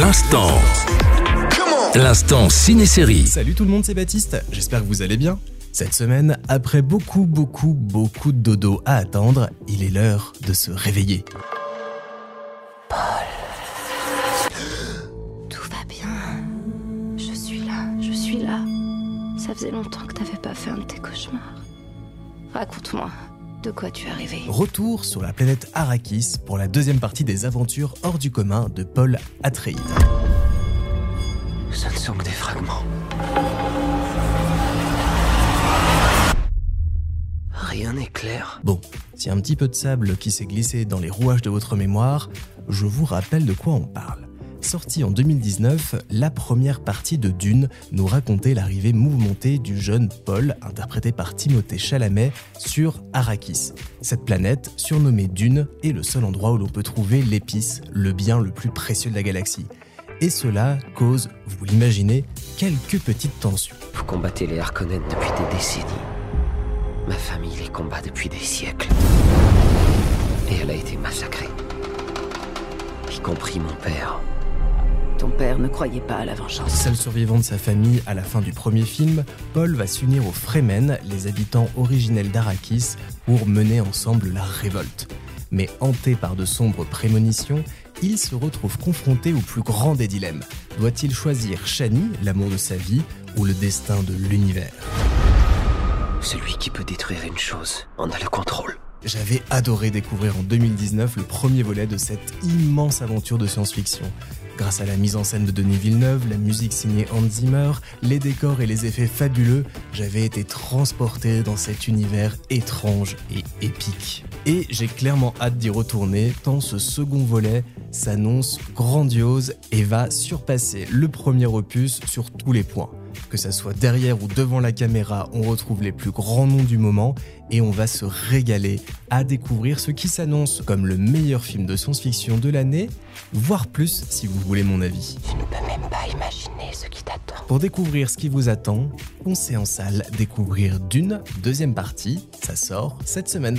L'instant. L'instant ciné-série. Salut tout le monde, c'est Baptiste. J'espère que vous allez bien. Cette semaine, après beaucoup, beaucoup, beaucoup de dodo à attendre, il est l'heure de se réveiller. Tout va bien. Je suis là, je suis là. Ça faisait longtemps que t'avais pas fait un de tes cauchemars. Raconte-moi, de quoi tu es arrivé Retour sur la planète Arrakis pour la deuxième partie des aventures hors du commun de Paul Atreides. Ce ne sont que des fragments. Rien n'est clair. Bon, s'il y a un petit peu de sable qui s'est glissé dans les rouages de votre mémoire, je vous rappelle de quoi on parle. Sortie en 2019, la première partie de Dune nous racontait l'arrivée mouvementée du jeune Paul, interprété par Timothée Chalamet, sur Arrakis. Cette planète, surnommée Dune, est le seul endroit où l'on peut trouver l'épice, le bien le plus précieux de la galaxie. Et cela cause, vous l'imaginez, quelques petites tensions. Vous combattez les Harkonnen depuis des décennies. Ma famille les combat depuis des siècles. Et elle a été massacrée. Y compris mon père. Ton père ne croyait pas à la vengeance. Seul survivant de sa famille à la fin du premier film, Paul va s'unir aux Fremen, les habitants originels d'Arrakis, pour mener ensemble la révolte. Mais hanté par de sombres prémonitions, il se retrouve confronté au plus grand des dilemmes. Doit-il choisir Shani, l'amour de sa vie, ou le destin de l'univers? Celui qui peut détruire une chose en a le contrôle. J'avais adoré découvrir en 2019 le premier volet de cette immense aventure de science-fiction. Grâce à la mise en scène de Denis Villeneuve, la musique signée Hans Zimmer, les décors et les effets fabuleux, j'avais été transporté dans cet univers étrange et épique. Et j'ai clairement hâte d'y retourner tant ce second volet s'annonce grandiose et va surpasser le premier opus sur tous les points. Que ça soit derrière ou devant la caméra, on retrouve les plus grands noms du moment et on va se régaler à découvrir ce qui s'annonce comme le meilleur film de science-fiction de l'année, voire plus si vous voulez mon avis. Je ne peux même pas imaginer ce qui t'attend. Pour découvrir ce qui vous attend, foncez en salle découvrir Dune, deuxième partie, ça sort cette semaine.